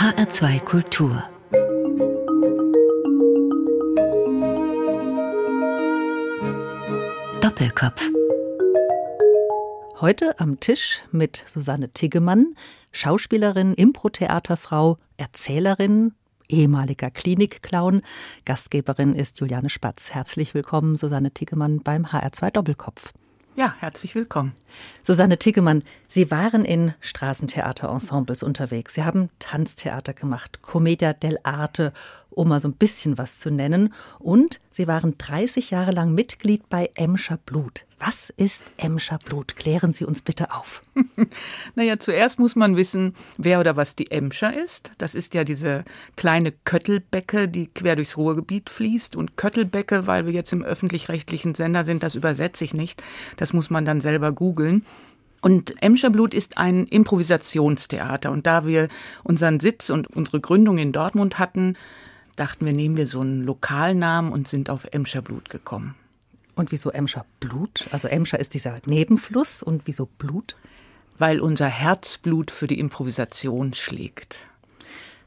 HR2 Kultur Doppelkopf Heute am Tisch mit Susanne Tiggemann, Schauspielerin, Impro-Theaterfrau, Erzählerin, ehemaliger Klinikclown. Gastgeberin ist Juliane Spatz. Herzlich willkommen, Susanne Tiggemann beim HR2 Doppelkopf. Ja, herzlich willkommen. Susanne Tiggemann, Sie waren in Straßentheaterensembles unterwegs. Sie haben Tanztheater gemacht, Commedia dell'arte, um mal so ein bisschen was zu nennen. Und Sie waren 30 Jahre lang Mitglied bei Emscher Blut. Was ist Emscher Blut? Klären Sie uns bitte auf. naja, zuerst muss man wissen, wer oder was die Emscher ist. Das ist ja diese kleine Köttelbecke, die quer durchs Ruhrgebiet fließt. Und Köttelbecke, weil wir jetzt im öffentlich-rechtlichen Sender sind, das übersetze ich nicht. Das muss man dann selber googeln. Und Emscher Blut ist ein Improvisationstheater. Und da wir unseren Sitz und unsere Gründung in Dortmund hatten, dachten wir, nehmen wir so einen Lokalnamen und sind auf Emscher Blut gekommen. Und wieso Emscher Blut? Also Emscher ist dieser Nebenfluss und wieso Blut? Weil unser Herzblut für die Improvisation schlägt.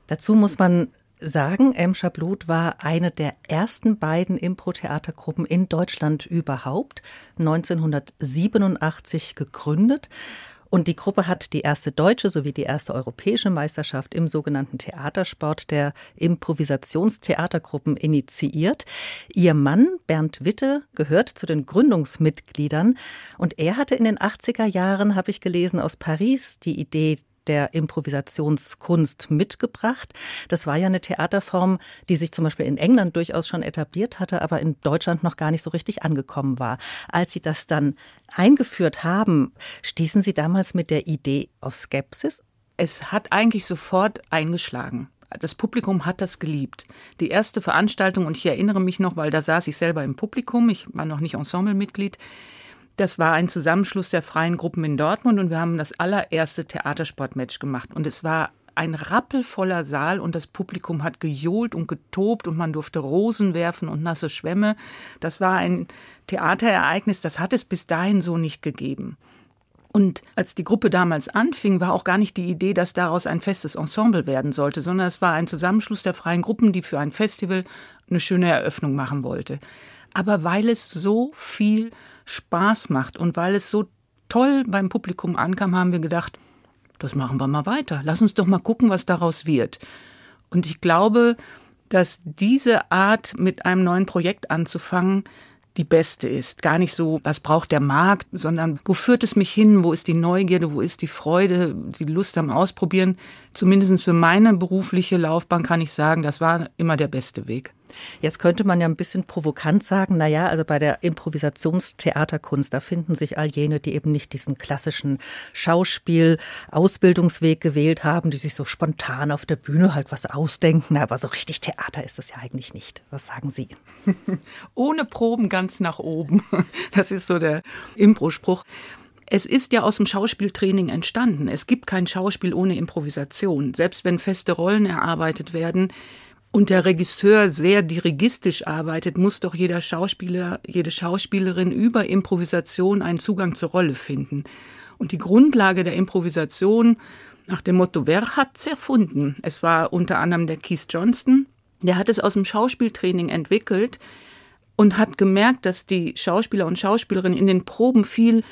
Dazu muss man sagen, Emscher Blut war eine der ersten beiden Impro-Theatergruppen in Deutschland überhaupt, 1987 gegründet. Und die Gruppe hat die erste deutsche sowie die erste europäische Meisterschaft im sogenannten Theatersport der Improvisationstheatergruppen initiiert. Ihr Mann Bernd Witte gehört zu den Gründungsmitgliedern und er hatte in den 80er Jahren, habe ich gelesen, aus Paris die Idee der Improvisationskunst mitgebracht. Das war ja eine Theaterform, die sich zum Beispiel in England durchaus schon etabliert hatte, aber in Deutschland noch gar nicht so richtig angekommen war. Als Sie das dann eingeführt haben, stießen Sie damals mit der Idee auf Skepsis? Es hat eigentlich sofort eingeschlagen. Das Publikum hat das geliebt. Die erste Veranstaltung, und ich erinnere mich noch, weil da saß ich selber im Publikum, ich war noch nicht Ensemblemitglied, das war ein Zusammenschluss der freien Gruppen in Dortmund und wir haben das allererste Theatersportmatch gemacht. Und es war ein rappelvoller Saal und das Publikum hat gejohlt und getobt und man durfte Rosen werfen und nasse Schwämme. Das war ein Theaterereignis, das hat es bis dahin so nicht gegeben. Und als die Gruppe damals anfing, war auch gar nicht die Idee, dass daraus ein festes Ensemble werden sollte, sondern es war ein Zusammenschluss der freien Gruppen, die für ein Festival eine schöne Eröffnung machen wollte. Aber weil es so viel Spaß macht. Und weil es so toll beim Publikum ankam, haben wir gedacht, das machen wir mal weiter. Lass uns doch mal gucken, was daraus wird. Und ich glaube, dass diese Art, mit einem neuen Projekt anzufangen, die beste ist. Gar nicht so, was braucht der Markt, sondern wo führt es mich hin, wo ist die Neugierde, wo ist die Freude, die Lust am Ausprobieren. Zumindest für meine berufliche Laufbahn kann ich sagen, das war immer der beste Weg. Jetzt könnte man ja ein bisschen provokant sagen, na ja, also bei der Improvisationstheaterkunst, da finden sich all jene, die eben nicht diesen klassischen Schauspiel-Ausbildungsweg gewählt haben, die sich so spontan auf der Bühne halt was ausdenken, aber so richtig Theater ist das ja eigentlich nicht. Was sagen Sie? Ohne Proben ganz nach oben. Das ist so der Impro-Spruch. Es ist ja aus dem Schauspieltraining entstanden. Es gibt kein Schauspiel ohne Improvisation. Selbst wenn feste Rollen erarbeitet werden, und der Regisseur sehr dirigistisch arbeitet, muss doch jeder Schauspieler, jede Schauspielerin über Improvisation einen Zugang zur Rolle finden. Und die Grundlage der Improvisation nach dem Motto, wer hat's erfunden? Es war unter anderem der Keith Johnston. Der hat es aus dem Schauspieltraining entwickelt und hat gemerkt, dass die Schauspieler und Schauspielerinnen in den Proben viel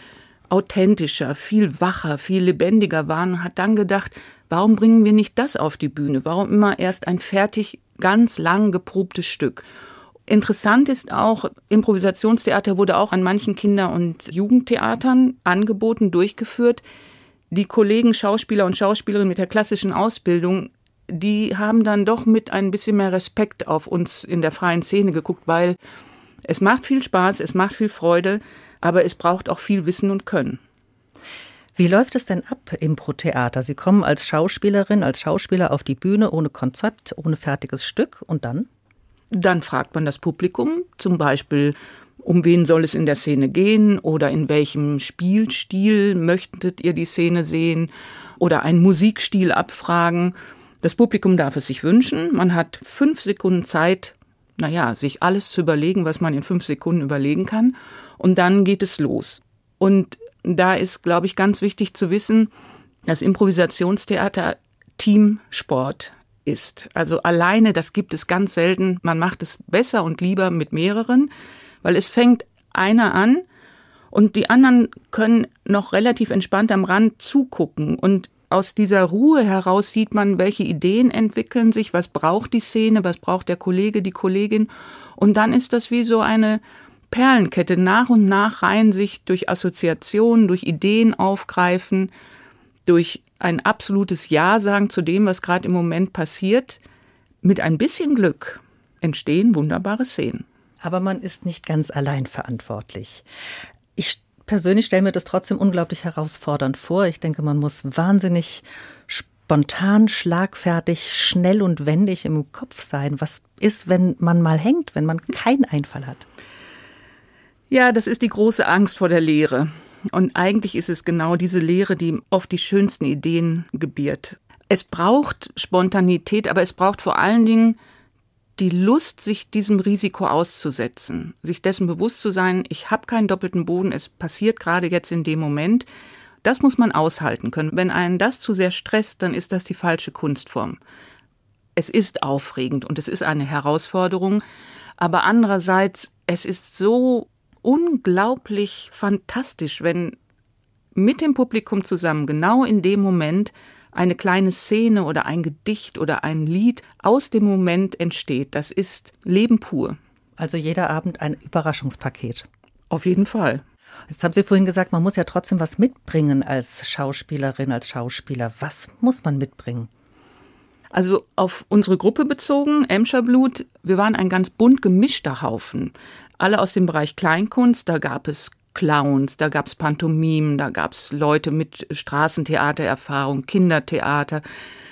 authentischer, viel wacher, viel lebendiger waren und hat dann gedacht, warum bringen wir nicht das auf die Bühne? Warum immer erst ein fertig ganz lang geprobtes Stück. Interessant ist auch, Improvisationstheater wurde auch an manchen Kinder- und Jugendtheatern angeboten, durchgeführt. Die Kollegen, Schauspieler und Schauspielerinnen mit der klassischen Ausbildung, die haben dann doch mit ein bisschen mehr Respekt auf uns in der freien Szene geguckt, weil es macht viel Spaß, es macht viel Freude, aber es braucht auch viel Wissen und Können. Wie läuft es denn ab im Pro-Theater? Sie kommen als Schauspielerin, als Schauspieler auf die Bühne ohne Konzept, ohne fertiges Stück und dann? Dann fragt man das Publikum, zum Beispiel, um wen soll es in der Szene gehen oder in welchem Spielstil möchtet ihr die Szene sehen oder einen Musikstil abfragen. Das Publikum darf es sich wünschen. Man hat fünf Sekunden Zeit, naja, sich alles zu überlegen, was man in fünf Sekunden überlegen kann. Und dann geht es los. Und da ist, glaube ich, ganz wichtig zu wissen, dass Improvisationstheater Teamsport ist. Also alleine, das gibt es ganz selten. Man macht es besser und lieber mit mehreren, weil es fängt einer an und die anderen können noch relativ entspannt am Rand zugucken und aus dieser Ruhe heraus sieht man, welche Ideen entwickeln sich, was braucht die Szene, was braucht der Kollege, die Kollegin. Und dann ist das wie so eine Perlenkette. Nach und nach reihen sich durch Assoziationen, durch Ideen aufgreifen, durch ein absolutes Ja sagen zu dem, was gerade im Moment passiert. Mit ein bisschen Glück entstehen wunderbare Szenen. Aber man ist nicht ganz allein verantwortlich. Ich persönlich stelle mir das trotzdem unglaublich herausfordernd vor. Ich denke, man muss wahnsinnig spontan, schlagfertig, schnell und wendig im Kopf sein. Was ist, wenn man mal hängt, wenn man keinen Einfall hat? Ja, das ist die große Angst vor der Lehre. Und eigentlich ist es genau diese Lehre, die oft die schönsten Ideen gebiert. Es braucht Spontanität, aber es braucht vor allen Dingen die Lust, sich diesem Risiko auszusetzen, sich dessen bewusst zu sein, ich habe keinen doppelten Boden, es passiert gerade jetzt in dem Moment. Das muss man aushalten können. Wenn einen das zu sehr stresst, dann ist das die falsche Kunstform. Es ist aufregend und es ist eine Herausforderung, aber andererseits, es ist so unglaublich fantastisch, wenn mit dem Publikum zusammen genau in dem Moment eine kleine Szene oder ein Gedicht oder ein Lied aus dem Moment entsteht. Das ist Leben pur. Also jeder Abend ein Überraschungspaket. Auf jeden Fall. Jetzt haben Sie vorhin gesagt, man muss ja trotzdem was mitbringen als Schauspielerin, als Schauspieler. Was muss man mitbringen? Also auf unsere Gruppe bezogen, Emscher Blut, wir waren ein ganz bunt gemischter Haufen. Alle aus dem Bereich Kleinkunst, da gab es Clowns, da gab's Pantomimen, da gab's Leute mit Straßentheatererfahrung, Kindertheater,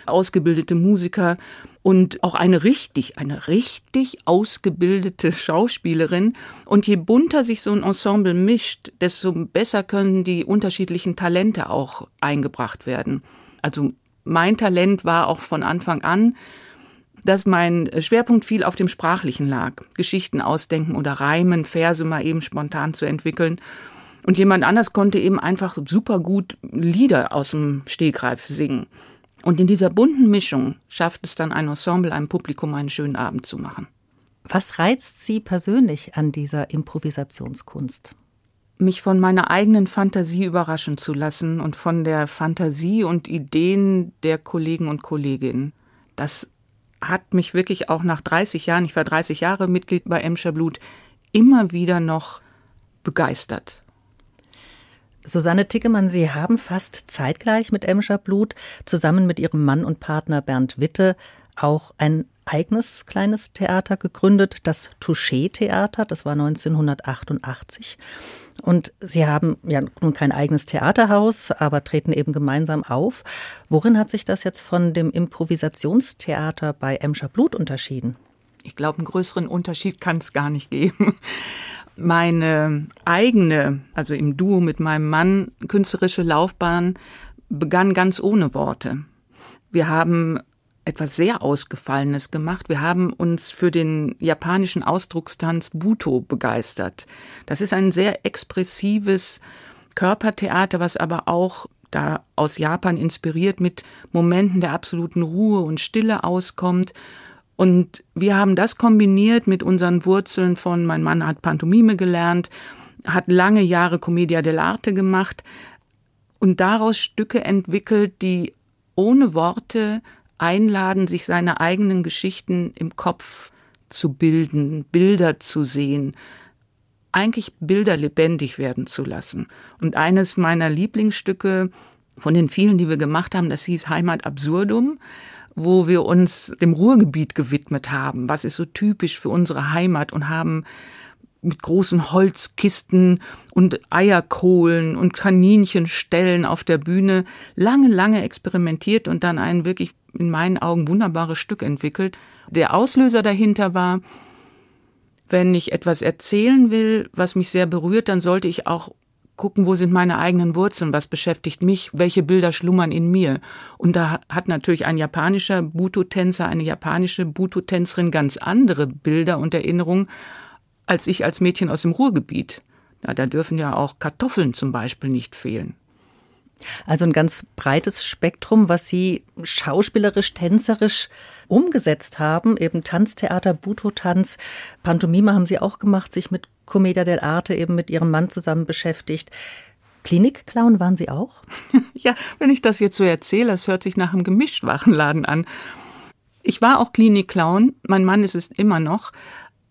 ausgebildete Musiker und auch eine richtig, eine richtig ausgebildete Schauspielerin. Und je bunter sich so ein Ensemble mischt, desto besser können die unterschiedlichen Talente auch eingebracht werden. Also mein Talent war auch von Anfang an dass mein Schwerpunkt viel auf dem Sprachlichen lag. Geschichten ausdenken oder reimen, Verse mal eben spontan zu entwickeln. Und jemand anders konnte eben einfach super gut Lieder aus dem Stegreif singen. Und in dieser bunten Mischung schafft es dann ein Ensemble, einem Publikum einen schönen Abend zu machen. Was reizt Sie persönlich an dieser Improvisationskunst? Mich von meiner eigenen Fantasie überraschen zu lassen und von der Fantasie und Ideen der Kollegen und Kolleginnen. Das hat mich wirklich auch nach 30 Jahren, ich war 30 Jahre Mitglied bei Emscher Blut, immer wieder noch begeistert. Susanne Tickemann, Sie haben fast zeitgleich mit Emscher Blut zusammen mit Ihrem Mann und Partner Bernd Witte auch ein eigenes kleines Theater gegründet, das Touché-Theater. Das war 1988. Und Sie haben ja nun kein eigenes Theaterhaus, aber treten eben gemeinsam auf. Worin hat sich das jetzt von dem Improvisationstheater bei Emscher Blut unterschieden? Ich glaube, einen größeren Unterschied kann es gar nicht geben. Meine eigene, also im Duo mit meinem Mann, künstlerische Laufbahn begann ganz ohne Worte. Wir haben etwas sehr Ausgefallenes gemacht. Wir haben uns für den japanischen Ausdruckstanz Buto begeistert. Das ist ein sehr expressives Körpertheater, was aber auch da aus Japan inspiriert mit Momenten der absoluten Ruhe und Stille auskommt. Und wir haben das kombiniert mit unseren Wurzeln von, mein Mann hat Pantomime gelernt, hat lange Jahre Commedia dell'arte gemacht und daraus Stücke entwickelt, die ohne Worte einladen, sich seine eigenen Geschichten im Kopf zu bilden, Bilder zu sehen, eigentlich Bilder lebendig werden zu lassen. Und eines meiner Lieblingsstücke von den vielen, die wir gemacht haben, das hieß Heimat Absurdum, wo wir uns dem Ruhrgebiet gewidmet haben. Was ist so typisch für unsere Heimat und haben mit großen Holzkisten und Eierkohlen und Kaninchenstellen auf der Bühne lange, lange experimentiert und dann ein wirklich in meinen Augen wunderbares Stück entwickelt. Der Auslöser dahinter war, wenn ich etwas erzählen will, was mich sehr berührt, dann sollte ich auch gucken, wo sind meine eigenen Wurzeln, was beschäftigt mich, welche Bilder schlummern in mir. Und da hat natürlich ein japanischer Buto-Tänzer, eine japanische Buto-Tänzerin ganz andere Bilder und Erinnerungen als ich als Mädchen aus dem Ruhrgebiet. Na, da dürfen ja auch Kartoffeln zum Beispiel nicht fehlen. Also ein ganz breites Spektrum, was Sie schauspielerisch, tänzerisch umgesetzt haben. Eben Tanztheater, Buto-Tanz, Pantomime haben Sie auch gemacht, sich mit Commedia dell'arte eben mit Ihrem Mann zusammen beschäftigt. Klinikclown waren Sie auch? ja, wenn ich das jetzt so erzähle, es hört sich nach einem Gemischtwarenladen an. Ich war auch Klinikclown, mein Mann ist es immer noch,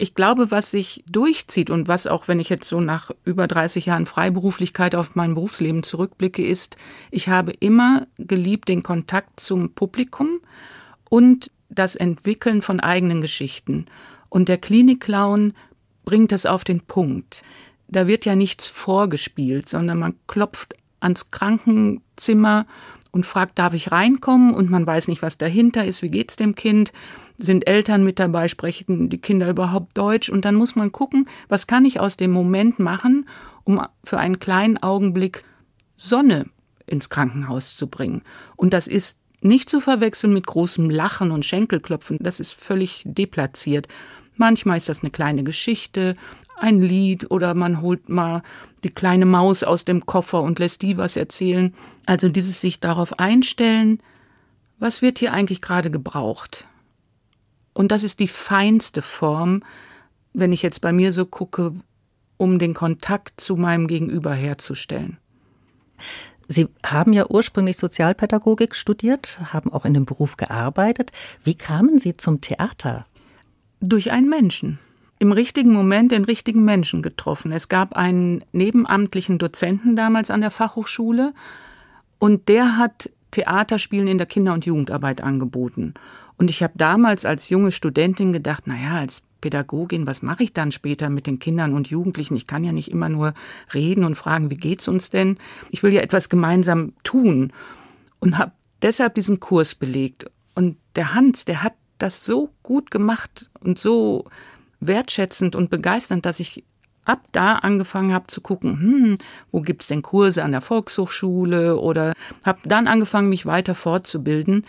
ich glaube, was sich durchzieht und was auch, wenn ich jetzt so nach über 30 Jahren Freiberuflichkeit auf mein Berufsleben zurückblicke, ist, ich habe immer geliebt den Kontakt zum Publikum und das Entwickeln von eigenen Geschichten. Und der Klinikclown bringt das auf den Punkt. Da wird ja nichts vorgespielt, sondern man klopft ans Krankenzimmer und fragt, darf ich reinkommen? Und man weiß nicht, was dahinter ist, wie geht's dem Kind? sind Eltern mit dabei, sprechen die Kinder überhaupt Deutsch und dann muss man gucken, was kann ich aus dem Moment machen, um für einen kleinen Augenblick Sonne ins Krankenhaus zu bringen. Und das ist nicht zu verwechseln mit großem Lachen und Schenkelklopfen, das ist völlig deplatziert. Manchmal ist das eine kleine Geschichte, ein Lied oder man holt mal die kleine Maus aus dem Koffer und lässt die was erzählen. Also dieses sich darauf einstellen, was wird hier eigentlich gerade gebraucht? Und das ist die feinste Form, wenn ich jetzt bei mir so gucke, um den Kontakt zu meinem Gegenüber herzustellen. Sie haben ja ursprünglich Sozialpädagogik studiert, haben auch in dem Beruf gearbeitet. Wie kamen Sie zum Theater? Durch einen Menschen. Im richtigen Moment den richtigen Menschen getroffen. Es gab einen nebenamtlichen Dozenten damals an der Fachhochschule und der hat Theaterspielen in der Kinder- und Jugendarbeit angeboten. Und ich habe damals als junge Studentin gedacht, na ja, als Pädagogin, was mache ich dann später mit den Kindern und Jugendlichen? Ich kann ja nicht immer nur reden und fragen, wie geht's uns denn? Ich will ja etwas gemeinsam tun und habe deshalb diesen Kurs belegt. Und der Hans, der hat das so gut gemacht und so wertschätzend und begeisternd, dass ich ab da angefangen habe zu gucken, hm, wo gibt's denn Kurse an der Volkshochschule oder habe dann angefangen, mich weiter fortzubilden.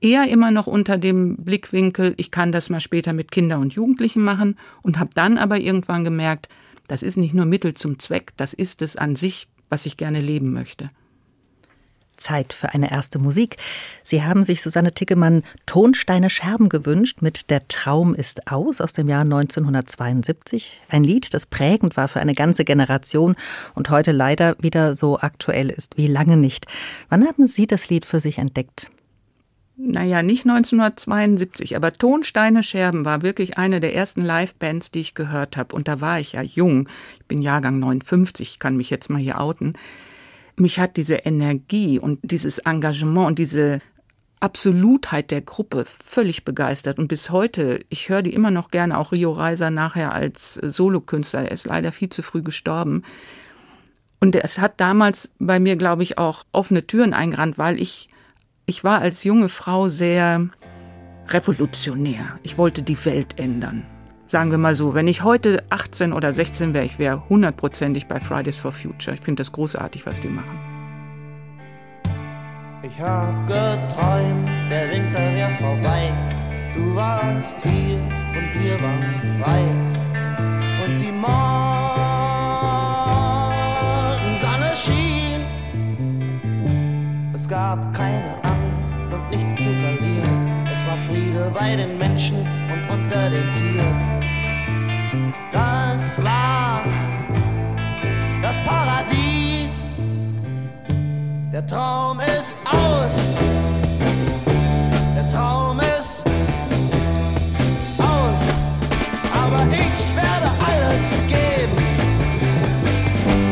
Eher immer noch unter dem Blickwinkel, ich kann das mal später mit Kindern und Jugendlichen machen und habe dann aber irgendwann gemerkt, das ist nicht nur Mittel zum Zweck, das ist es an sich, was ich gerne leben möchte. Zeit für eine erste Musik. Sie haben sich Susanne Tickemann Tonsteine Scherben gewünscht mit Der Traum ist aus aus dem Jahr 1972. Ein Lied, das prägend war für eine ganze Generation und heute leider wieder so aktuell ist wie lange nicht. Wann haben Sie das Lied für sich entdeckt? Naja, nicht 1972, aber Tonsteine Scherben war wirklich eine der ersten Live-Bands, die ich gehört habe. Und da war ich ja jung. Ich bin Jahrgang 59, ich kann mich jetzt mal hier outen mich hat diese Energie und dieses Engagement und diese Absolutheit der Gruppe völlig begeistert. Und bis heute, ich höre die immer noch gerne, auch Rio Reiser nachher als Solokünstler. Er ist leider viel zu früh gestorben. Und es hat damals bei mir, glaube ich, auch offene Türen eingerannt, weil ich, ich war als junge Frau sehr revolutionär. Ich wollte die Welt ändern sagen wir mal so, wenn ich heute 18 oder 16 wäre, ich wäre hundertprozentig bei Fridays for Future. Ich finde das großartig, was die machen. Ich hab geträumt, der Winter wäre vorbei. Du warst hier und wir waren frei. Und die Morgensonne schien. Es gab keine Angst und nichts zu verlieren. Es war Friede bei den Menschen und unter den Tieren das war das Paradies. Der Traum ist aus. Der Traum ist aus. Aber ich werde alles geben,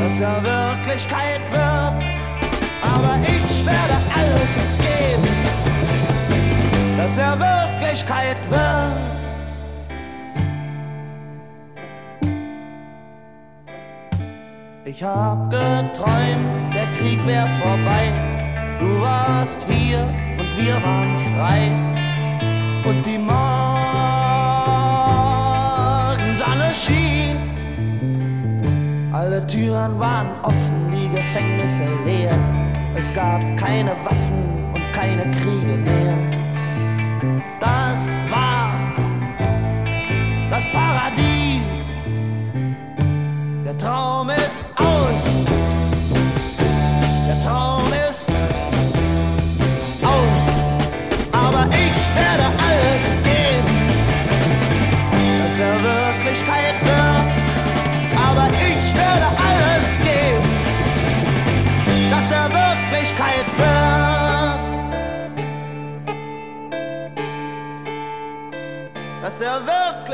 dass er Wirklichkeit wird. Aber ich werde alles geben, dass er Wirklichkeit wird. Ich hab geträumt, der Krieg wär vorbei. Du warst hier und wir waren frei. Und die Morgensonne schien. Alle Türen waren offen, die Gefängnisse leer. Es gab keine Waffen und keine Kriege mehr. Das war das Paradies.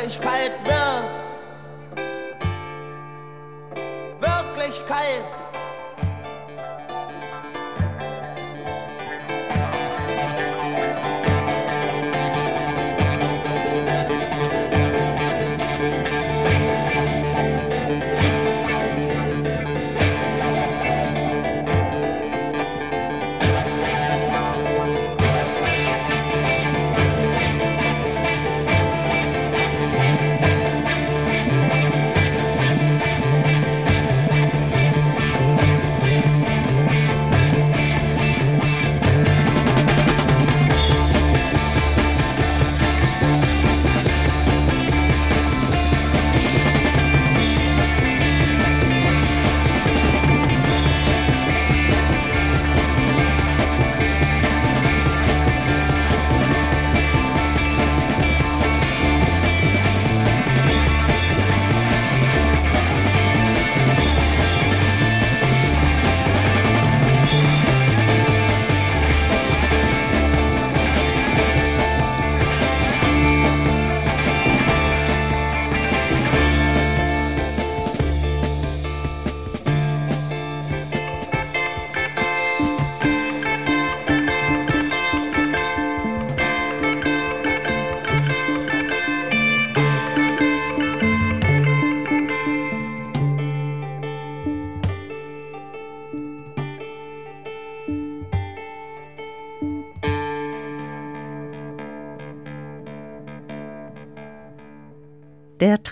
Wirklichkeit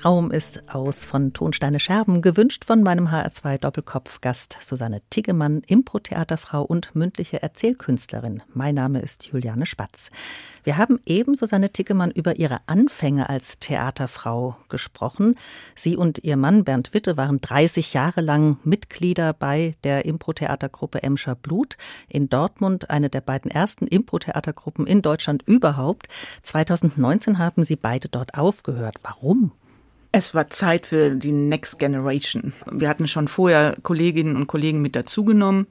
Traum ist aus von Tonsteine Scherben, gewünscht von meinem HR2 Doppelkopf-Gast Susanne Tiggemann, Impro-Theaterfrau und mündliche Erzählkünstlerin. Mein Name ist Juliane Spatz. Wir haben eben Susanne Tiggemann über ihre Anfänge als Theaterfrau gesprochen. Sie und ihr Mann Bernd Witte waren 30 Jahre lang Mitglieder bei der Impro-Theatergruppe Emscher Blut in Dortmund, eine der beiden ersten Impro-Theatergruppen in Deutschland überhaupt. 2019 haben sie beide dort aufgehört. Warum? Es war Zeit für die Next Generation. Wir hatten schon vorher Kolleginnen und Kollegen mit dazugenommen.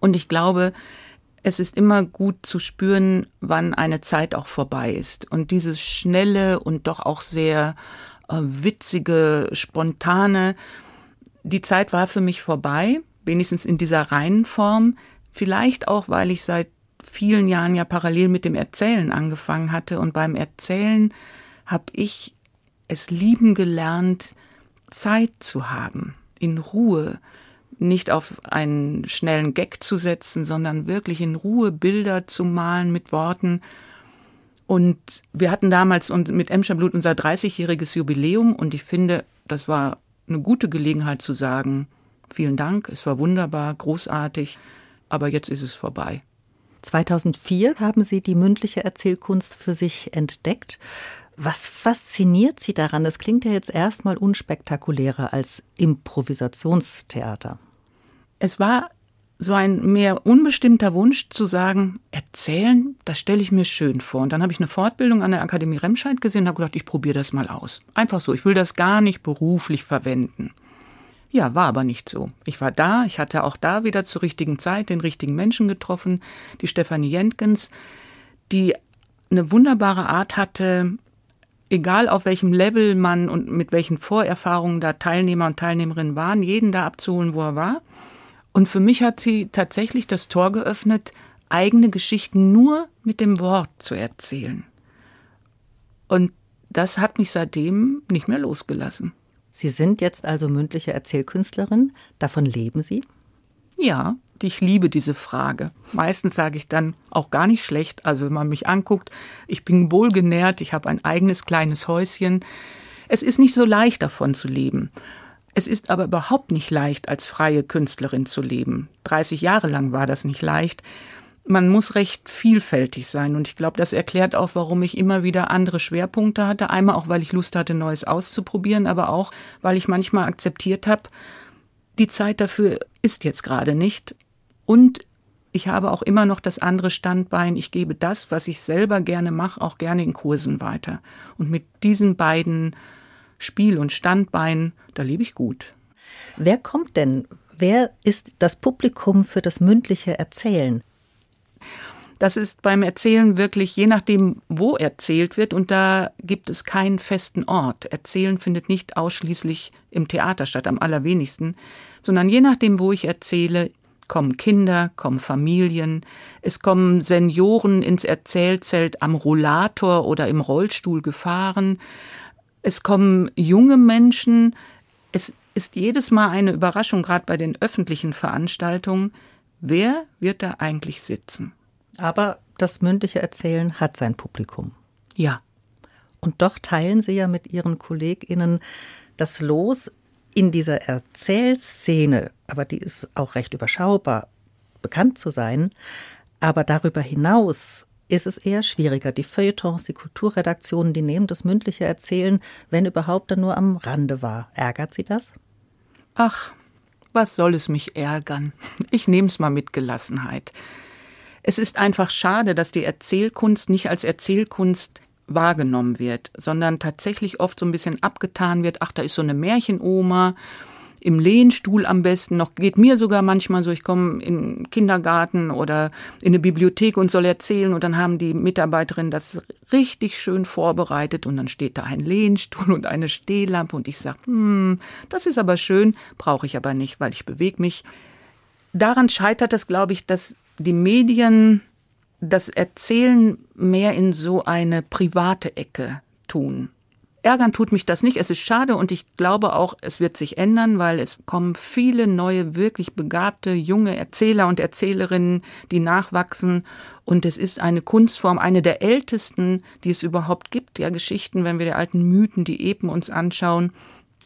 Und ich glaube, es ist immer gut zu spüren, wann eine Zeit auch vorbei ist. Und dieses schnelle und doch auch sehr äh, witzige, spontane, die Zeit war für mich vorbei, wenigstens in dieser reinen Form. Vielleicht auch, weil ich seit vielen Jahren ja parallel mit dem Erzählen angefangen hatte. Und beim Erzählen habe ich es lieben gelernt, Zeit zu haben, in Ruhe, nicht auf einen schnellen Gag zu setzen, sondern wirklich in Ruhe Bilder zu malen mit Worten. Und wir hatten damals mit Emscher Blut unser 30-jähriges Jubiläum und ich finde, das war eine gute Gelegenheit zu sagen, vielen Dank, es war wunderbar, großartig, aber jetzt ist es vorbei. 2004 haben Sie die mündliche Erzählkunst für sich entdeckt. Was fasziniert Sie daran? Das klingt ja jetzt erstmal unspektakulärer als Improvisationstheater. Es war so ein mehr unbestimmter Wunsch zu sagen, erzählen, das stelle ich mir schön vor. Und dann habe ich eine Fortbildung an der Akademie Remscheid gesehen und habe gedacht, ich probiere das mal aus. Einfach so, ich will das gar nicht beruflich verwenden. Ja, war aber nicht so. Ich war da, ich hatte auch da wieder zur richtigen Zeit den richtigen Menschen getroffen, die Stefanie Jentgens, die eine wunderbare Art hatte, egal auf welchem Level man und mit welchen Vorerfahrungen da Teilnehmer und Teilnehmerinnen waren, jeden da abzuholen, wo er war. Und für mich hat sie tatsächlich das Tor geöffnet, eigene Geschichten nur mit dem Wort zu erzählen. Und das hat mich seitdem nicht mehr losgelassen. Sie sind jetzt also mündliche Erzählkünstlerin. Davon leben Sie? Ja, ich liebe diese Frage. Meistens sage ich dann auch gar nicht schlecht. Also wenn man mich anguckt, ich bin wohlgenährt, ich habe ein eigenes kleines Häuschen. Es ist nicht so leicht davon zu leben. Es ist aber überhaupt nicht leicht, als freie Künstlerin zu leben. 30 Jahre lang war das nicht leicht. Man muss recht vielfältig sein und ich glaube, das erklärt auch, warum ich immer wieder andere Schwerpunkte hatte. Einmal auch, weil ich Lust hatte, Neues auszuprobieren, aber auch, weil ich manchmal akzeptiert habe, die Zeit dafür ist jetzt gerade nicht und ich habe auch immer noch das andere Standbein. Ich gebe das, was ich selber gerne mache, auch gerne in Kursen weiter. Und mit diesen beiden Spiel- und Standbeinen, da lebe ich gut. Wer kommt denn? Wer ist das Publikum für das mündliche Erzählen? Das ist beim Erzählen wirklich je nachdem, wo erzählt wird und da gibt es keinen festen Ort. Erzählen findet nicht ausschließlich im Theater statt, am allerwenigsten, sondern je nachdem, wo ich erzähle, kommen Kinder, kommen Familien, es kommen Senioren ins Erzählzelt am Rollator oder im Rollstuhl gefahren, es kommen junge Menschen, es ist jedes Mal eine Überraschung, gerade bei den öffentlichen Veranstaltungen, wer wird da eigentlich sitzen? Aber das mündliche Erzählen hat sein Publikum. Ja. Und doch teilen Sie ja mit Ihren KollegInnen das Los in dieser Erzählszene, aber die ist auch recht überschaubar, bekannt zu sein. Aber darüber hinaus ist es eher schwieriger. Die Feuilletons, die Kulturredaktionen, die nehmen das mündliche Erzählen, wenn überhaupt, dann nur am Rande wahr. Ärgert Sie das? Ach, was soll es mich ärgern? Ich nehme es mal mit Gelassenheit. Es ist einfach schade, dass die Erzählkunst nicht als Erzählkunst wahrgenommen wird, sondern tatsächlich oft so ein bisschen abgetan wird. Ach, da ist so eine Märchenoma im Lehnstuhl am besten noch. Geht mir sogar manchmal so, ich komme in Kindergarten oder in eine Bibliothek und soll erzählen und dann haben die Mitarbeiterinnen das richtig schön vorbereitet und dann steht da ein Lehnstuhl und eine Stehlampe und ich sage, hm, das ist aber schön, brauche ich aber nicht, weil ich bewege mich. Daran scheitert es, glaube ich, dass die Medien das Erzählen mehr in so eine private Ecke tun. Ärgern tut mich das nicht. Es ist schade und ich glaube auch, es wird sich ändern, weil es kommen viele neue, wirklich begabte, junge Erzähler und Erzählerinnen, die nachwachsen. Und es ist eine Kunstform, eine der ältesten, die es überhaupt gibt. Ja, Geschichten, wenn wir die alten Mythen, die Epen uns anschauen.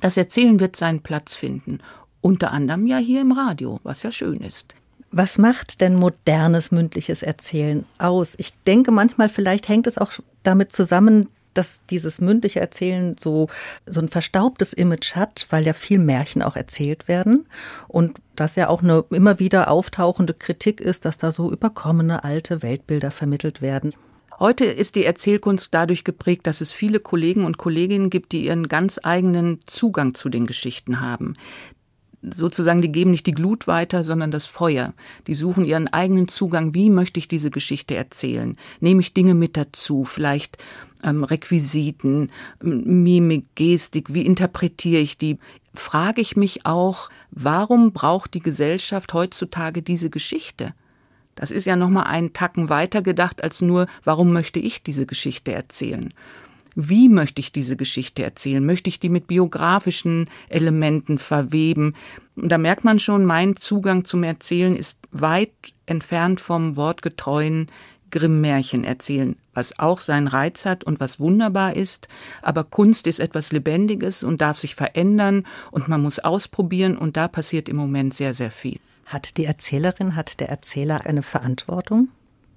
Das Erzählen wird seinen Platz finden. Unter anderem ja hier im Radio, was ja schön ist. Was macht denn modernes mündliches Erzählen aus? Ich denke manchmal, vielleicht hängt es auch damit zusammen, dass dieses mündliche Erzählen so, so ein verstaubtes Image hat, weil ja viel Märchen auch erzählt werden und das ja auch eine immer wieder auftauchende Kritik ist, dass da so überkommene alte Weltbilder vermittelt werden. Heute ist die Erzählkunst dadurch geprägt, dass es viele Kollegen und Kolleginnen gibt, die ihren ganz eigenen Zugang zu den Geschichten haben sozusagen, die geben nicht die Glut weiter, sondern das Feuer. Die suchen ihren eigenen Zugang. Wie möchte ich diese Geschichte erzählen? Nehme ich Dinge mit dazu? Vielleicht ähm, Requisiten, Mimik, Gestik. Wie interpretiere ich die? Frage ich mich auch, warum braucht die Gesellschaft heutzutage diese Geschichte? Das ist ja nochmal einen Tacken weiter gedacht als nur, warum möchte ich diese Geschichte erzählen? Wie möchte ich diese Geschichte erzählen? Möchte ich die mit biografischen Elementen verweben? Und da merkt man schon, mein Zugang zum Erzählen ist weit entfernt vom wortgetreuen Grimm-Märchen erzählen, was auch seinen Reiz hat und was wunderbar ist. Aber Kunst ist etwas Lebendiges und darf sich verändern und man muss ausprobieren und da passiert im Moment sehr, sehr viel. Hat die Erzählerin, hat der Erzähler eine Verantwortung?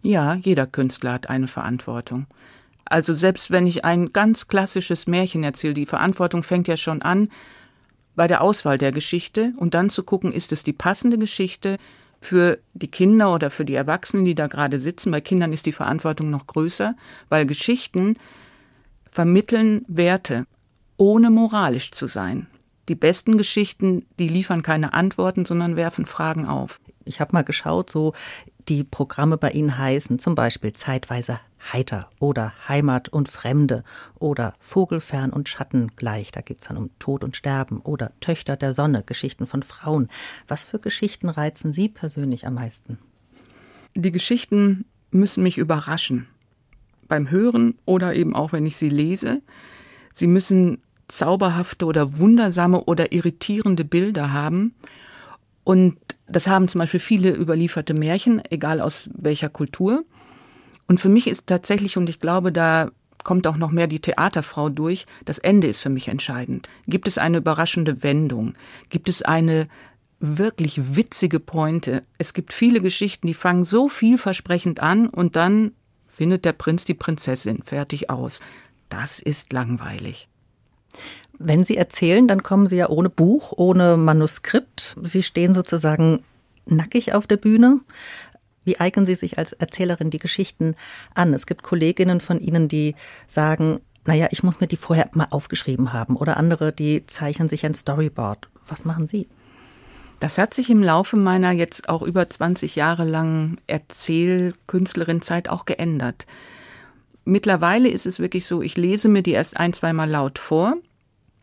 Ja, jeder Künstler hat eine Verantwortung. Also selbst wenn ich ein ganz klassisches Märchen erzähle, die Verantwortung fängt ja schon an bei der Auswahl der Geschichte und dann zu gucken, ist es die passende Geschichte für die Kinder oder für die Erwachsenen, die da gerade sitzen. Bei Kindern ist die Verantwortung noch größer, weil Geschichten vermitteln Werte, ohne moralisch zu sein. Die besten Geschichten, die liefern keine Antworten, sondern werfen Fragen auf. Ich habe mal geschaut, so die Programme bei Ihnen heißen, zum Beispiel zeitweise heiter oder Heimat und Fremde oder Vogelfern und Schatten gleich, da geht's dann um Tod und Sterben oder Töchter der Sonne, Geschichten von Frauen. Was für Geschichten reizen Sie persönlich am meisten? Die Geschichten müssen mich überraschen. Beim Hören oder eben auch wenn ich sie lese. Sie müssen zauberhafte oder wundersame oder irritierende Bilder haben. Und das haben zum Beispiel viele überlieferte Märchen, egal aus welcher Kultur. Und für mich ist tatsächlich, und ich glaube, da kommt auch noch mehr die Theaterfrau durch, das Ende ist für mich entscheidend. Gibt es eine überraschende Wendung? Gibt es eine wirklich witzige Pointe? Es gibt viele Geschichten, die fangen so vielversprechend an und dann findet der Prinz die Prinzessin fertig aus. Das ist langweilig. Wenn Sie erzählen, dann kommen Sie ja ohne Buch, ohne Manuskript. Sie stehen sozusagen nackig auf der Bühne. Wie eignen Sie sich als Erzählerin die Geschichten an? Es gibt Kolleginnen von Ihnen, die sagen, naja, ich muss mir die vorher mal aufgeschrieben haben. Oder andere, die zeichnen sich ein Storyboard. Was machen Sie? Das hat sich im Laufe meiner jetzt auch über 20 Jahre langen Erzählkünstlerinnenzeit auch geändert. Mittlerweile ist es wirklich so, ich lese mir die erst ein, zweimal laut vor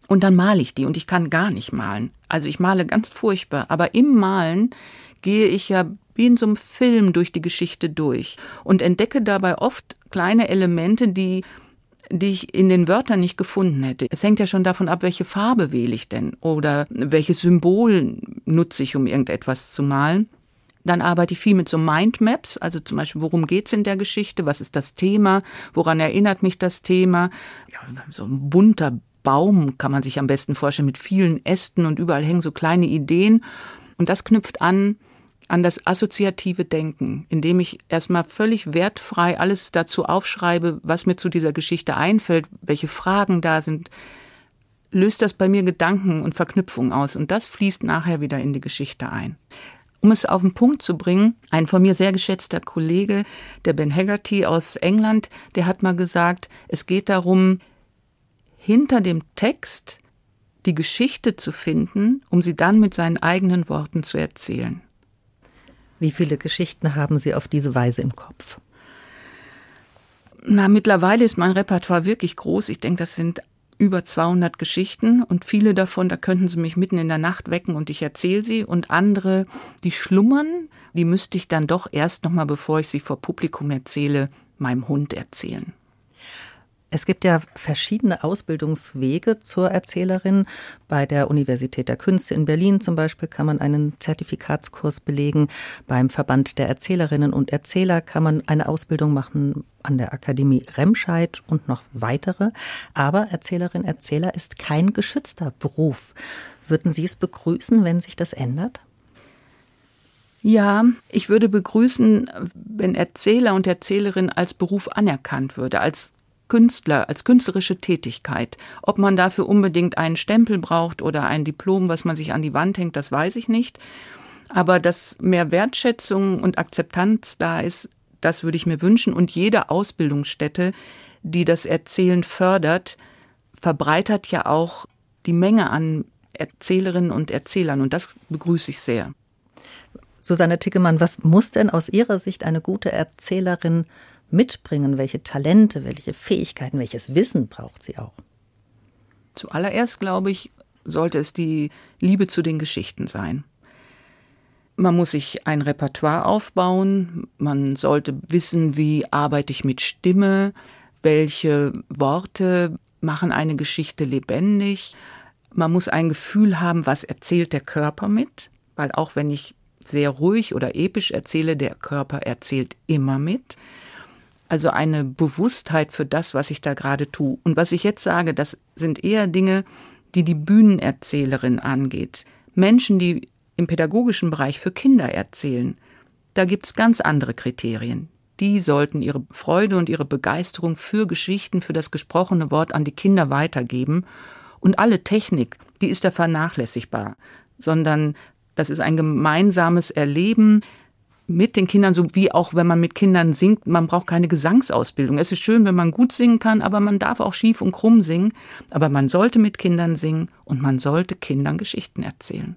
und dann male ich die und ich kann gar nicht malen. Also ich male ganz furchtbar, aber im Malen gehe ich ja wie in so einem Film durch die Geschichte durch und entdecke dabei oft kleine Elemente, die die ich in den Wörtern nicht gefunden hätte. Es hängt ja schon davon ab, welche Farbe wähle ich denn oder welches Symbol nutze ich, um irgendetwas zu malen. Dann arbeite ich viel mit so Mindmaps, also zum Beispiel, worum geht's in der Geschichte, was ist das Thema, woran erinnert mich das Thema. Ja, so ein bunter Baum kann man sich am besten vorstellen, mit vielen Ästen und überall hängen so kleine Ideen. Und das knüpft an an das assoziative Denken, indem ich erstmal völlig wertfrei alles dazu aufschreibe, was mir zu dieser Geschichte einfällt, welche Fragen da sind, löst das bei mir Gedanken und Verknüpfungen aus und das fließt nachher wieder in die Geschichte ein. Um es auf den Punkt zu bringen, ein von mir sehr geschätzter Kollege, der Ben Haggerty aus England, der hat mal gesagt, es geht darum, hinter dem Text die Geschichte zu finden, um sie dann mit seinen eigenen Worten zu erzählen. Wie viele Geschichten haben Sie auf diese Weise im Kopf? Na, mittlerweile ist mein Repertoire wirklich groß. Ich denke, das sind über 200 Geschichten und viele davon, da könnten Sie mich mitten in der Nacht wecken und ich erzähle sie und andere, die schlummern, die müsste ich dann doch erst nochmal, bevor ich sie vor Publikum erzähle, meinem Hund erzählen. Es gibt ja verschiedene Ausbildungswege zur Erzählerin. Bei der Universität der Künste in Berlin zum Beispiel kann man einen Zertifikatskurs belegen. Beim Verband der Erzählerinnen und Erzähler kann man eine Ausbildung machen an der Akademie Remscheid und noch weitere. Aber Erzählerin, Erzähler ist kein geschützter Beruf. Würden Sie es begrüßen, wenn sich das ändert? Ja, ich würde begrüßen, wenn Erzähler und Erzählerin als Beruf anerkannt würde, als Künstler, als künstlerische Tätigkeit. Ob man dafür unbedingt einen Stempel braucht oder ein Diplom, was man sich an die Wand hängt, das weiß ich nicht. Aber dass mehr Wertschätzung und Akzeptanz da ist, das würde ich mir wünschen. Und jede Ausbildungsstätte, die das Erzählen fördert, verbreitert ja auch die Menge an Erzählerinnen und Erzählern. Und das begrüße ich sehr. Susanne Tickemann, was muss denn aus Ihrer Sicht eine gute Erzählerin mitbringen? Welche Talente, welche Fähigkeiten, welches Wissen braucht sie auch? Zuallererst, glaube ich, sollte es die Liebe zu den Geschichten sein. Man muss sich ein Repertoire aufbauen, man sollte wissen, wie arbeite ich mit Stimme, welche Worte machen eine Geschichte lebendig. Man muss ein Gefühl haben, was erzählt der Körper mit, weil auch wenn ich sehr ruhig oder episch erzähle, der Körper erzählt immer mit also eine Bewusstheit für das, was ich da gerade tue. Und was ich jetzt sage, das sind eher Dinge, die die Bühnenerzählerin angeht. Menschen, die im pädagogischen Bereich für Kinder erzählen. Da gibt es ganz andere Kriterien. Die sollten ihre Freude und ihre Begeisterung für Geschichten, für das gesprochene Wort an die Kinder weitergeben. Und alle Technik, die ist da vernachlässigbar, sondern das ist ein gemeinsames Erleben, mit den Kindern, so wie auch wenn man mit Kindern singt, man braucht keine Gesangsausbildung. Es ist schön, wenn man gut singen kann, aber man darf auch schief und krumm singen. Aber man sollte mit Kindern singen und man sollte Kindern Geschichten erzählen.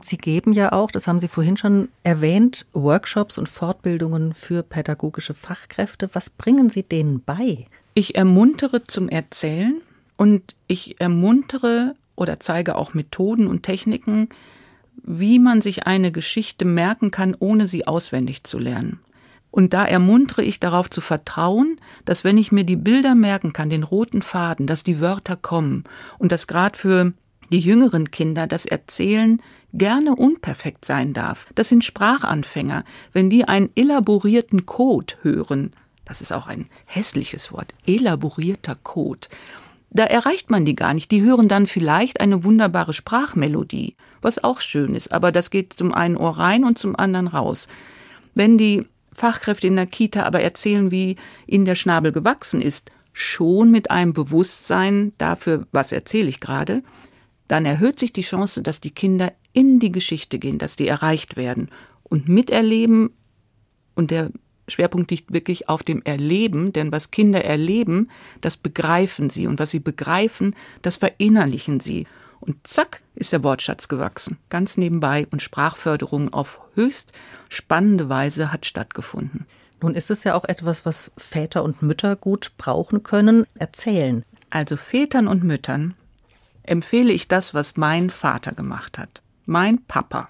Sie geben ja auch, das haben Sie vorhin schon erwähnt, Workshops und Fortbildungen für pädagogische Fachkräfte. Was bringen Sie denen bei? Ich ermuntere zum Erzählen und ich ermuntere oder zeige auch Methoden und Techniken, wie man sich eine Geschichte merken kann, ohne sie auswendig zu lernen. Und da ermuntere ich darauf zu vertrauen, dass wenn ich mir die Bilder merken kann, den roten Faden, dass die Wörter kommen und dass gerade für die jüngeren Kinder das Erzählen gerne unperfekt sein darf. Das sind Sprachanfänger. Wenn die einen elaborierten Code hören, das ist auch ein hässliches Wort, elaborierter Code, da erreicht man die gar nicht. Die hören dann vielleicht eine wunderbare Sprachmelodie, was auch schön ist, aber das geht zum einen Ohr rein und zum anderen raus. Wenn die Fachkräfte in der Kita aber erzählen, wie ihnen der Schnabel gewachsen ist, schon mit einem Bewusstsein dafür, was erzähle ich gerade, dann erhöht sich die Chance, dass die Kinder in die Geschichte gehen, dass die erreicht werden und miterleben und der Schwerpunkt liegt wirklich auf dem Erleben, denn was Kinder erleben, das begreifen sie und was sie begreifen, das verinnerlichen sie. Und zack ist der Wortschatz gewachsen, ganz nebenbei und Sprachförderung auf höchst spannende Weise hat stattgefunden. Nun ist es ja auch etwas, was Väter und Mütter gut brauchen können, erzählen. Also Vätern und Müttern empfehle ich das, was mein Vater gemacht hat. Mein Papa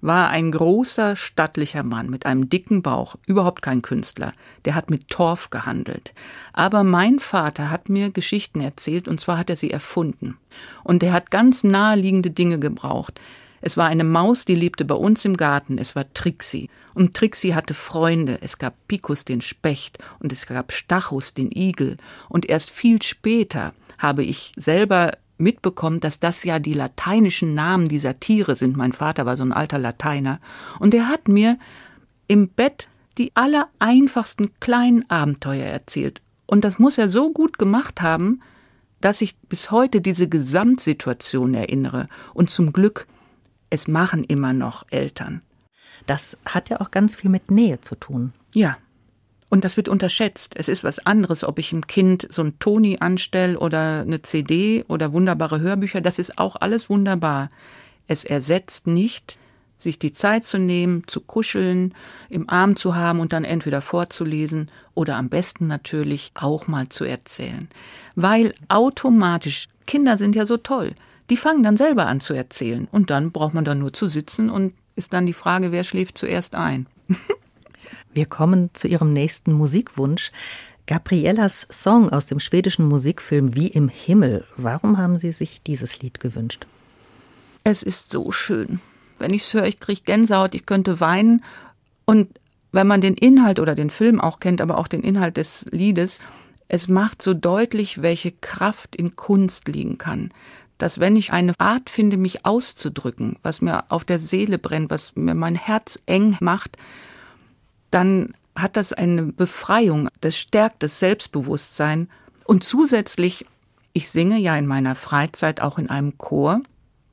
war ein großer, stattlicher Mann mit einem dicken Bauch, überhaupt kein Künstler. Der hat mit Torf gehandelt. Aber mein Vater hat mir Geschichten erzählt, und zwar hat er sie erfunden. Und er hat ganz naheliegende Dinge gebraucht. Es war eine Maus, die lebte bei uns im Garten. Es war Trixie. Und Trixie hatte Freunde. Es gab Picus den Specht und es gab Stachus den Igel. Und erst viel später habe ich selber mitbekommen, dass das ja die lateinischen Namen dieser Tiere sind. Mein Vater war so ein alter Lateiner. Und er hat mir im Bett die allereinfachsten kleinen Abenteuer erzählt. Und das muss er so gut gemacht haben, dass ich bis heute diese Gesamtsituation erinnere. Und zum Glück, es machen immer noch Eltern. Das hat ja auch ganz viel mit Nähe zu tun. Ja, und das wird unterschätzt. Es ist was anderes, ob ich im Kind so ein Toni anstelle oder eine CD oder wunderbare Hörbücher. Das ist auch alles wunderbar. Es ersetzt nicht, sich die Zeit zu nehmen, zu kuscheln, im Arm zu haben und dann entweder vorzulesen oder am besten natürlich auch mal zu erzählen. Weil automatisch, Kinder sind ja so toll, die fangen dann selber an zu erzählen und dann braucht man dann nur zu sitzen und ist dann die Frage, wer schläft zuerst ein. Wir kommen zu Ihrem nächsten Musikwunsch. Gabriellas Song aus dem schwedischen Musikfilm Wie im Himmel. Warum haben Sie sich dieses Lied gewünscht? Es ist so schön. Wenn ich es höre, ich kriege Gänsehaut, ich könnte weinen. Und wenn man den Inhalt oder den Film auch kennt, aber auch den Inhalt des Liedes, es macht so deutlich, welche Kraft in Kunst liegen kann. Dass wenn ich eine Art finde, mich auszudrücken, was mir auf der Seele brennt, was mir mein Herz eng macht, dann hat das eine Befreiung, das stärkt das Selbstbewusstsein und zusätzlich, ich singe ja in meiner Freizeit auch in einem Chor.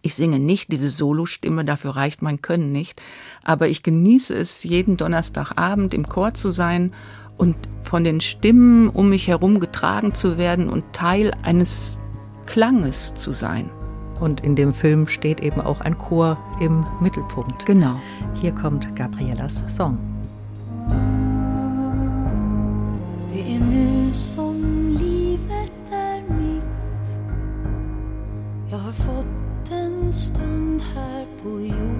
Ich singe nicht diese Solostimme, dafür reicht mein Können nicht, aber ich genieße es, jeden Donnerstagabend im Chor zu sein und von den Stimmen um mich herum getragen zu werden und Teil eines Klanges zu sein. Und in dem Film steht eben auch ein Chor im Mittelpunkt. Genau. Hier kommt Gabriellas Song. Det är nu som livet är mitt. Jag har fått en stund här på jorden.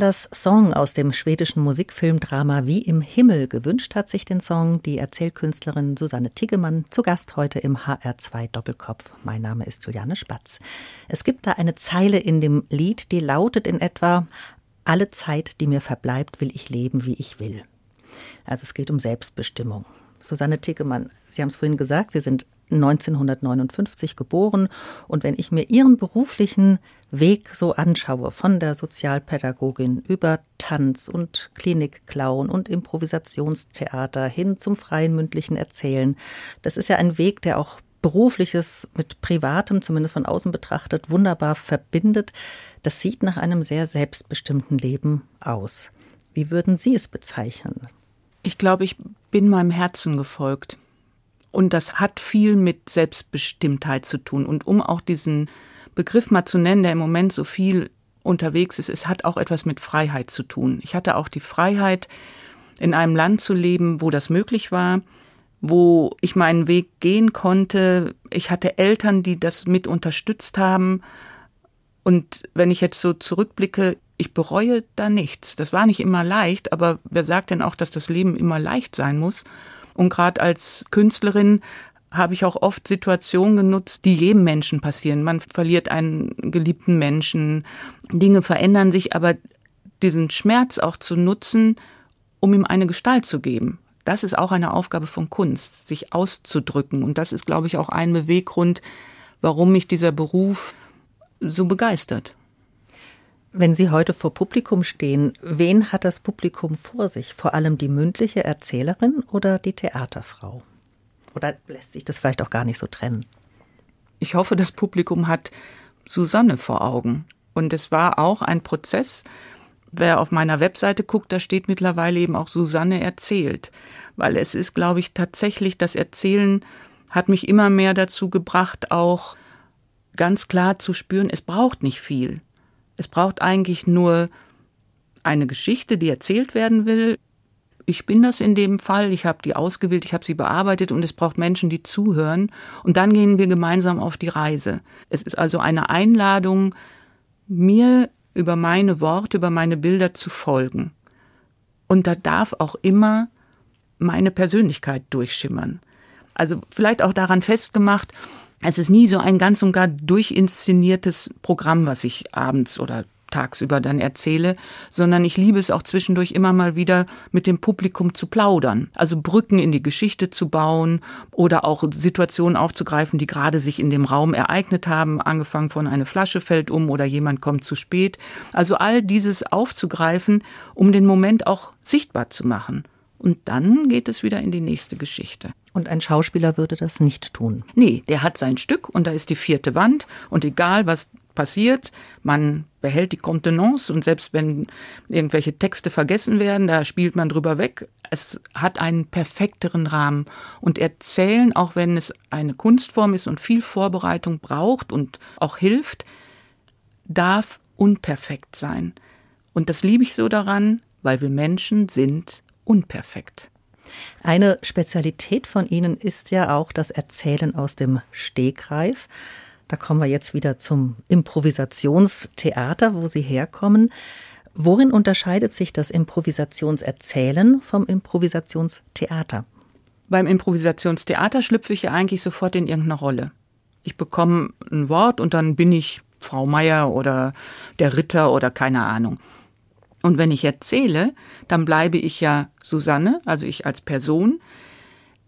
Gabriellas Song aus dem schwedischen Musikfilmdrama Wie im Himmel gewünscht hat sich den Song die Erzählkünstlerin Susanne Tiggemann zu Gast heute im HR2 Doppelkopf. Mein Name ist Juliane Spatz. Es gibt da eine Zeile in dem Lied, die lautet in etwa Alle Zeit, die mir verbleibt, will ich leben, wie ich will. Also es geht um Selbstbestimmung. Susanne Tickemann, Sie haben es vorhin gesagt, Sie sind 1959 geboren. Und wenn ich mir Ihren beruflichen Weg so anschaue, von der Sozialpädagogin über Tanz und Klinikclown und Improvisationstheater hin zum freien mündlichen Erzählen, das ist ja ein Weg, der auch berufliches mit privatem, zumindest von außen betrachtet, wunderbar verbindet. Das sieht nach einem sehr selbstbestimmten Leben aus. Wie würden Sie es bezeichnen? Ich glaube, ich bin meinem Herzen gefolgt. Und das hat viel mit Selbstbestimmtheit zu tun. Und um auch diesen Begriff mal zu nennen, der im Moment so viel unterwegs ist, es hat auch etwas mit Freiheit zu tun. Ich hatte auch die Freiheit, in einem Land zu leben, wo das möglich war, wo ich meinen Weg gehen konnte. Ich hatte Eltern, die das mit unterstützt haben. Und wenn ich jetzt so zurückblicke, ich bereue da nichts. Das war nicht immer leicht, aber wer sagt denn auch, dass das Leben immer leicht sein muss? Und gerade als Künstlerin habe ich auch oft Situationen genutzt, die jedem Menschen passieren. Man verliert einen geliebten Menschen, Dinge verändern sich, aber diesen Schmerz auch zu nutzen, um ihm eine Gestalt zu geben. Das ist auch eine Aufgabe von Kunst, sich auszudrücken. Und das ist, glaube ich, auch ein Beweggrund, warum mich dieser Beruf so begeistert. Wenn Sie heute vor Publikum stehen, wen hat das Publikum vor sich? Vor allem die mündliche Erzählerin oder die Theaterfrau? Oder lässt sich das vielleicht auch gar nicht so trennen? Ich hoffe, das Publikum hat Susanne vor Augen. Und es war auch ein Prozess. Wer auf meiner Webseite guckt, da steht mittlerweile eben auch Susanne erzählt. Weil es ist, glaube ich, tatsächlich das Erzählen hat mich immer mehr dazu gebracht, auch ganz klar zu spüren, es braucht nicht viel. Es braucht eigentlich nur eine Geschichte, die erzählt werden will. Ich bin das in dem Fall, ich habe die ausgewählt, ich habe sie bearbeitet und es braucht Menschen, die zuhören. Und dann gehen wir gemeinsam auf die Reise. Es ist also eine Einladung, mir über meine Worte, über meine Bilder zu folgen. Und da darf auch immer meine Persönlichkeit durchschimmern. Also vielleicht auch daran festgemacht, es ist nie so ein ganz und gar durchinszeniertes Programm, was ich abends oder tagsüber dann erzähle, sondern ich liebe es auch zwischendurch immer mal wieder mit dem Publikum zu plaudern, also Brücken in die Geschichte zu bauen oder auch Situationen aufzugreifen, die gerade sich in dem Raum ereignet haben, angefangen von eine Flasche fällt um oder jemand kommt zu spät. Also all dieses aufzugreifen, um den Moment auch sichtbar zu machen. Und dann geht es wieder in die nächste Geschichte. Und ein Schauspieler würde das nicht tun. Nee, der hat sein Stück und da ist die vierte Wand und egal was passiert, man behält die Kontenance und selbst wenn irgendwelche Texte vergessen werden, da spielt man drüber weg. Es hat einen perfekteren Rahmen und erzählen, auch wenn es eine Kunstform ist und viel Vorbereitung braucht und auch hilft, darf unperfekt sein. Und das liebe ich so daran, weil wir Menschen sind unperfekt. Eine Spezialität von Ihnen ist ja auch das Erzählen aus dem Stegreif. Da kommen wir jetzt wieder zum Improvisationstheater, wo Sie herkommen. Worin unterscheidet sich das Improvisationserzählen vom Improvisationstheater? Beim Improvisationstheater schlüpfe ich ja eigentlich sofort in irgendeine Rolle. Ich bekomme ein Wort und dann bin ich Frau Meier oder der Ritter oder keine Ahnung. Und wenn ich erzähle, dann bleibe ich ja Susanne, also ich als Person.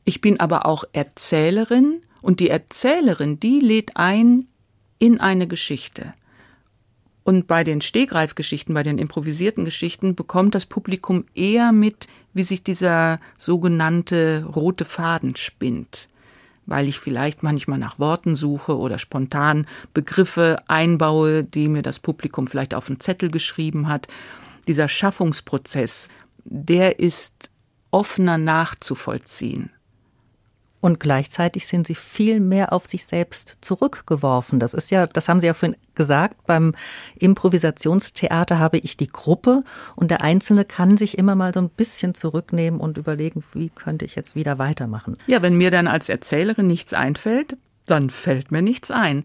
Ich bin aber auch Erzählerin und die Erzählerin, die lädt ein in eine Geschichte. Und bei den Stegreifgeschichten, bei den improvisierten Geschichten bekommt das Publikum eher mit, wie sich dieser sogenannte rote Faden spinnt, weil ich vielleicht manchmal nach Worten suche oder spontan Begriffe einbaue, die mir das Publikum vielleicht auf einen Zettel geschrieben hat dieser Schaffungsprozess, der ist offener nachzuvollziehen. Und gleichzeitig sind sie viel mehr auf sich selbst zurückgeworfen. Das ist ja, das haben Sie ja vorhin gesagt, beim Improvisationstheater habe ich die Gruppe und der Einzelne kann sich immer mal so ein bisschen zurücknehmen und überlegen, wie könnte ich jetzt wieder weitermachen. Ja, wenn mir dann als Erzählerin nichts einfällt, dann fällt mir nichts ein.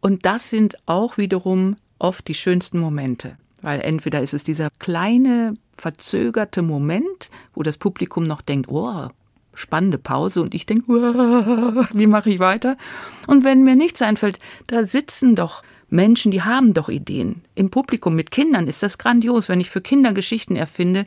Und das sind auch wiederum oft die schönsten Momente Weil entweder ist es dieser kleine, verzögerte Moment, wo das Publikum noch denkt, oh, spannende Pause und ich denke, wie mache ich weiter? Und wenn mir nichts einfällt, da sitzen doch Menschen, die haben doch Ideen. Im Publikum mit Kindern ist das grandios, wenn ich für Kinder Geschichten erfinde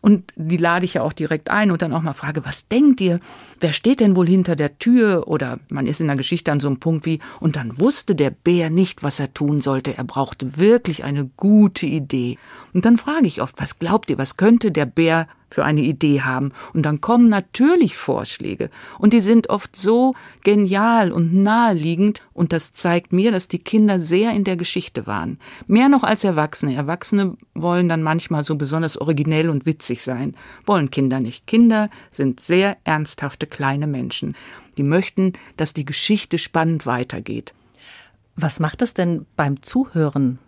und die lade ich ja auch direkt ein und dann auch mal frage, was denkt ihr? Wer steht denn wohl hinter der Tür? Oder man ist in der Geschichte an so einem Punkt wie, und dann wusste der Bär nicht, was er tun sollte. Er brauchte wirklich eine gute Idee. Und dann frage ich oft, was glaubt ihr, was könnte der Bär für eine Idee haben. Und dann kommen natürlich Vorschläge. Und die sind oft so genial und naheliegend. Und das zeigt mir, dass die Kinder sehr in der Geschichte waren. Mehr noch als Erwachsene. Erwachsene wollen dann manchmal so besonders originell und witzig sein. Wollen Kinder nicht. Kinder sind sehr ernsthafte kleine Menschen. Die möchten, dass die Geschichte spannend weitergeht. Was macht es denn beim Zuhören,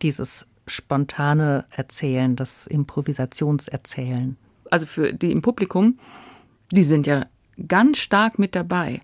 dieses spontane Erzählen, das Improvisationserzählen? Also für die im Publikum, die sind ja ganz stark mit dabei.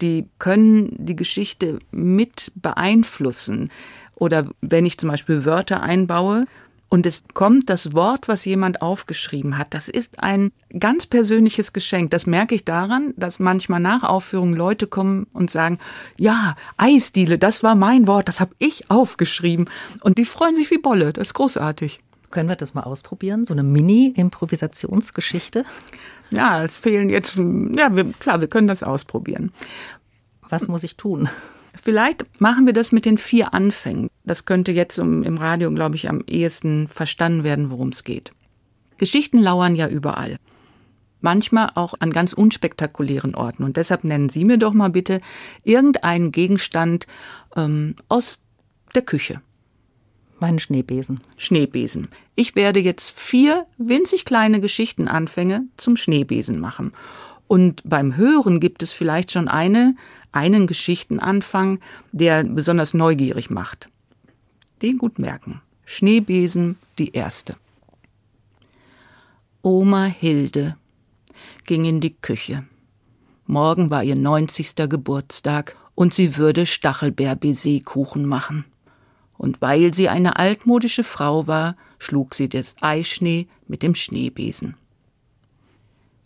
Die können die Geschichte mit beeinflussen. Oder wenn ich zum Beispiel Wörter einbaue, und es kommt das Wort, was jemand aufgeschrieben hat. Das ist ein ganz persönliches Geschenk. Das merke ich daran, dass manchmal nach Aufführungen Leute kommen und sagen, ja, Eisdiele, das war mein Wort, das habe ich aufgeschrieben. Und die freuen sich wie Bolle. Das ist großartig. Können wir das mal ausprobieren? So eine Mini-Improvisationsgeschichte? Ja, es fehlen jetzt, ja, wir, klar, wir können das ausprobieren. Was muss ich tun? Vielleicht machen wir das mit den vier Anfängen. Das könnte jetzt im Radio, glaube ich, am ehesten verstanden werden, worum es geht. Geschichten lauern ja überall. Manchmal auch an ganz unspektakulären Orten. Und deshalb nennen Sie mir doch mal bitte irgendeinen Gegenstand ähm, aus der Küche. Meinen Schneebesen. Schneebesen. Ich werde jetzt vier winzig kleine Geschichtenanfänge zum Schneebesen machen. Und beim Hören gibt es vielleicht schon eine, einen Geschichtenanfang, der besonders neugierig macht. Den gut merken. Schneebesen, die erste. Oma Hilde ging in die Küche. Morgen war ihr neunzigster Geburtstag und sie würde Stachelbeer-Baiser-Kuchen machen und weil sie eine altmodische Frau war, schlug sie das Eischnee mit dem Schneebesen.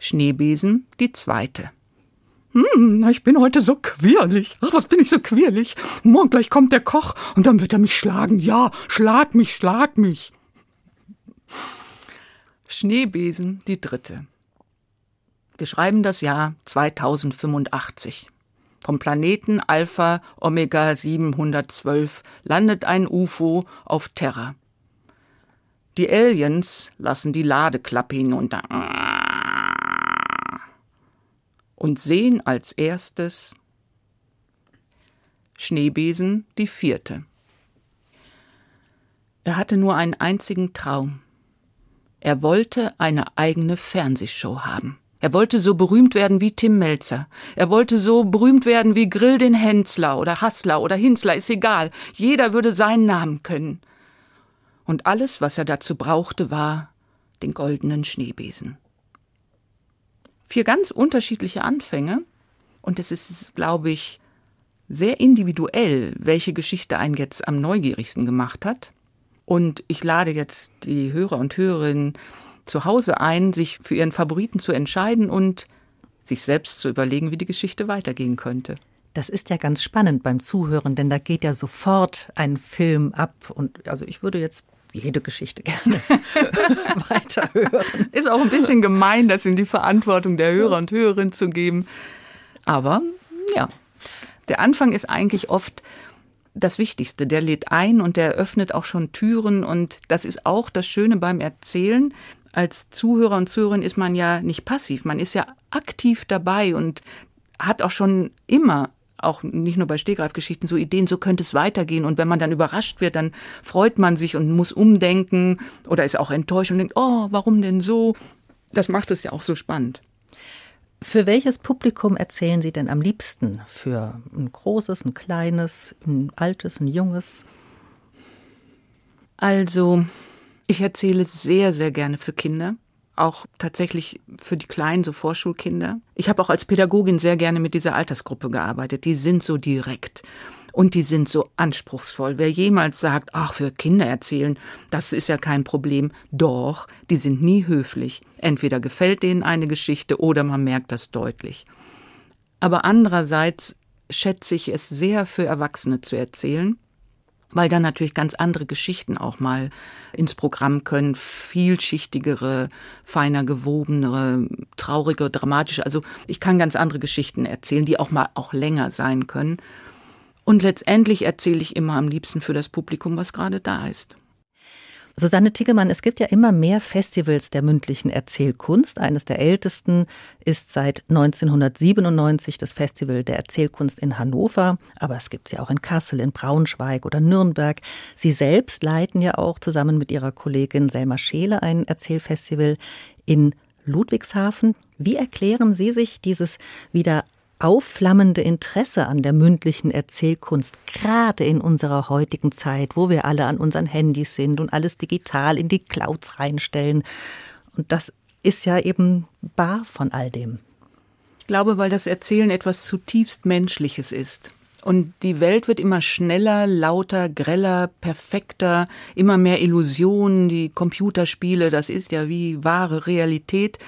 Schneebesen, die zweite. Hm, ich bin heute so quirlig. Ach, was bin ich so quirlig? Morgen gleich kommt der Koch und dann wird er mich schlagen. Ja, schlag mich, schlag mich. Schneebesen, die dritte. Wir schreiben das Jahr 2085. Vom Planeten Alpha Omega 712 landet ein UFO auf Terra. Die Aliens lassen die Ladeklappe hinunter und sehen als erstes Schneebesen die vierte. Er hatte nur einen einzigen Traum. Er wollte eine eigene Fernsehshow haben. Er wollte so berühmt werden wie Tim Melzer. Er wollte so berühmt werden wie Grill den Hensler oder Hassler oder Hinsler, ist egal. Jeder würde seinen Namen können. Und alles, was er dazu brauchte, war den goldenen Schneebesen. Vier ganz unterschiedliche Anfänge. Und es ist, glaube ich, sehr individuell, welche Geschichte einen jetzt am neugierigsten gemacht hat. Und ich lade jetzt die Hörer und Hörerinnen zu Hause ein, sich für ihren Favoriten zu entscheiden und sich selbst zu überlegen, wie die Geschichte weitergehen könnte. Das ist ja ganz spannend beim Zuhören, denn da geht ja sofort ein Film ab. Und also ich würde jetzt jede Geschichte gerne weiterhören. Ist auch ein bisschen gemein, das in die Verantwortung der Hörer und Hörerinnen zu geben. Aber ja, der Anfang ist eigentlich oft das Wichtigste. Der lädt ein und der öffnet auch schon Türen. Und das ist auch das Schöne beim Erzählen als Zuhörer und Zuhörerin ist man ja nicht passiv, man ist ja aktiv dabei und hat auch schon immer auch nicht nur bei Stegreifgeschichten so Ideen, so könnte es weitergehen. Und wenn man dann überrascht wird, dann freut man sich und muss umdenken oder ist auch enttäuscht und denkt, oh, warum denn so? Das macht es ja auch so spannend. Für welches Publikum erzählen Sie denn am liebsten? Für ein großes, ein kleines, ein altes, ein junges? Also, ich erzähle sehr, sehr gerne für Kinder. Auch tatsächlich für die kleinen, so Vorschulkinder. Ich habe auch als Pädagogin sehr gerne mit dieser Altersgruppe gearbeitet. Die sind so direkt. Und die sind so anspruchsvoll. Wer jemals sagt, ach, für Kinder erzählen, das ist ja kein Problem. Doch, die sind nie höflich. Entweder gefällt denen eine Geschichte oder man merkt das deutlich. Aber andererseits schätze ich es sehr für Erwachsene zu erzählen, weil dann natürlich ganz andere Geschichten auch mal ins Programm können, vielschichtigere, feiner gewobenere, traurige, dramatische. Also ich kann ganz andere Geschichten erzählen, die auch mal auch länger sein können. Und letztendlich erzähle ich immer am liebsten für das Publikum, was gerade da ist. Susanne Tiggemann, es gibt ja immer mehr Festivals der mündlichen Erzählkunst. Eines der ältesten ist seit 1997 das Festival der Erzählkunst in Hannover. Aber es gibt sie auch in Kassel, in Braunschweig oder Nürnberg. Sie selbst leiten ja auch zusammen mit ihrer Kollegin Selma Scheele ein Erzählfestival in Ludwigshafen. Wie erklären Sie sich dieses wieder aufflammende Interesse an der mündlichen Erzählkunst, gerade in unserer heutigen Zeit, wo wir alle an unseren Handys sind und alles digital in die Clouds reinstellen. Und das ist ja eben bar von all dem. Ich glaube, weil das Erzählen etwas zutiefst Menschliches ist. Und die Welt wird immer schneller, lauter, greller, perfekter, immer mehr Illusionen, die Computerspiele, das ist ja wie wahre Realität.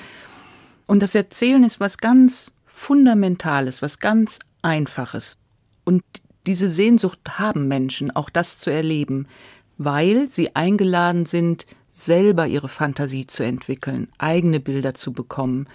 Und das Erzählen ist was ganz Fundamentales, was ganz Einfaches. Und diese Sehnsucht haben Menschen, auch das zu erleben, weil sie eingeladen sind, selber ihre Fantasie zu entwickeln, eigene Bilder zu bekommen.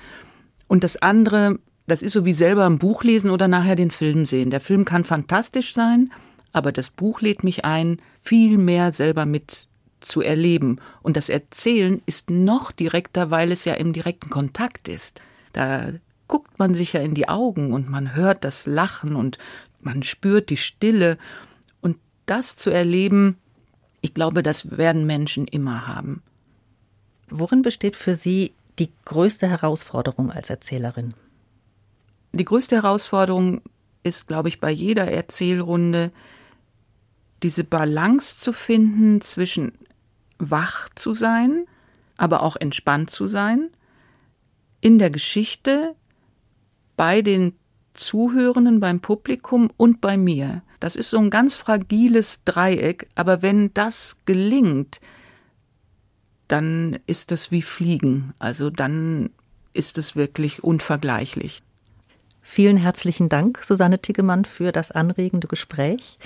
Und das andere, das ist so wie selber ein Buch lesen oder nachher den Film sehen. Der Film kann fantastisch sein, aber das Buch lädt mich ein, viel mehr selber mit zu erleben. Und das Erzählen ist noch direkter, weil es ja im direkten Kontakt ist. Da guckt man sich ja in die Augen und man hört das Lachen und man spürt die Stille. Und das zu erleben, ich glaube, das werden Menschen immer haben. Worin besteht für Sie die größte Herausforderung als Erzählerin? Die größte Herausforderung ist, glaube ich, bei jeder Erzählrunde, diese Balance zu finden zwischen wach zu sein, aber auch entspannt zu sein, in der Geschichte bei den Zuhörenden, beim Publikum und bei mir. Das ist so ein ganz fragiles Dreieck, aber wenn das gelingt, dann ist das wie Fliegen. Also dann ist es wirklich unvergleichlich. Vielen herzlichen Dank, Susanne Tiggemann, für das anregende Gespräch.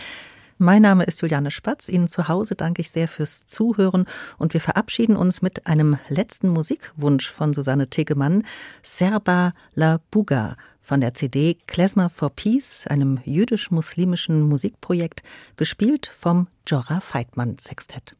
Mein Name ist Juliane Spatz. Ihnen zu Hause danke ich sehr fürs Zuhören und wir verabschieden uns mit einem letzten Musikwunsch von Susanne Tegemann, Serba la Buga von der CD Klezmer for Peace, einem jüdisch-muslimischen Musikprojekt, gespielt vom Jorah Feitmann Sextett.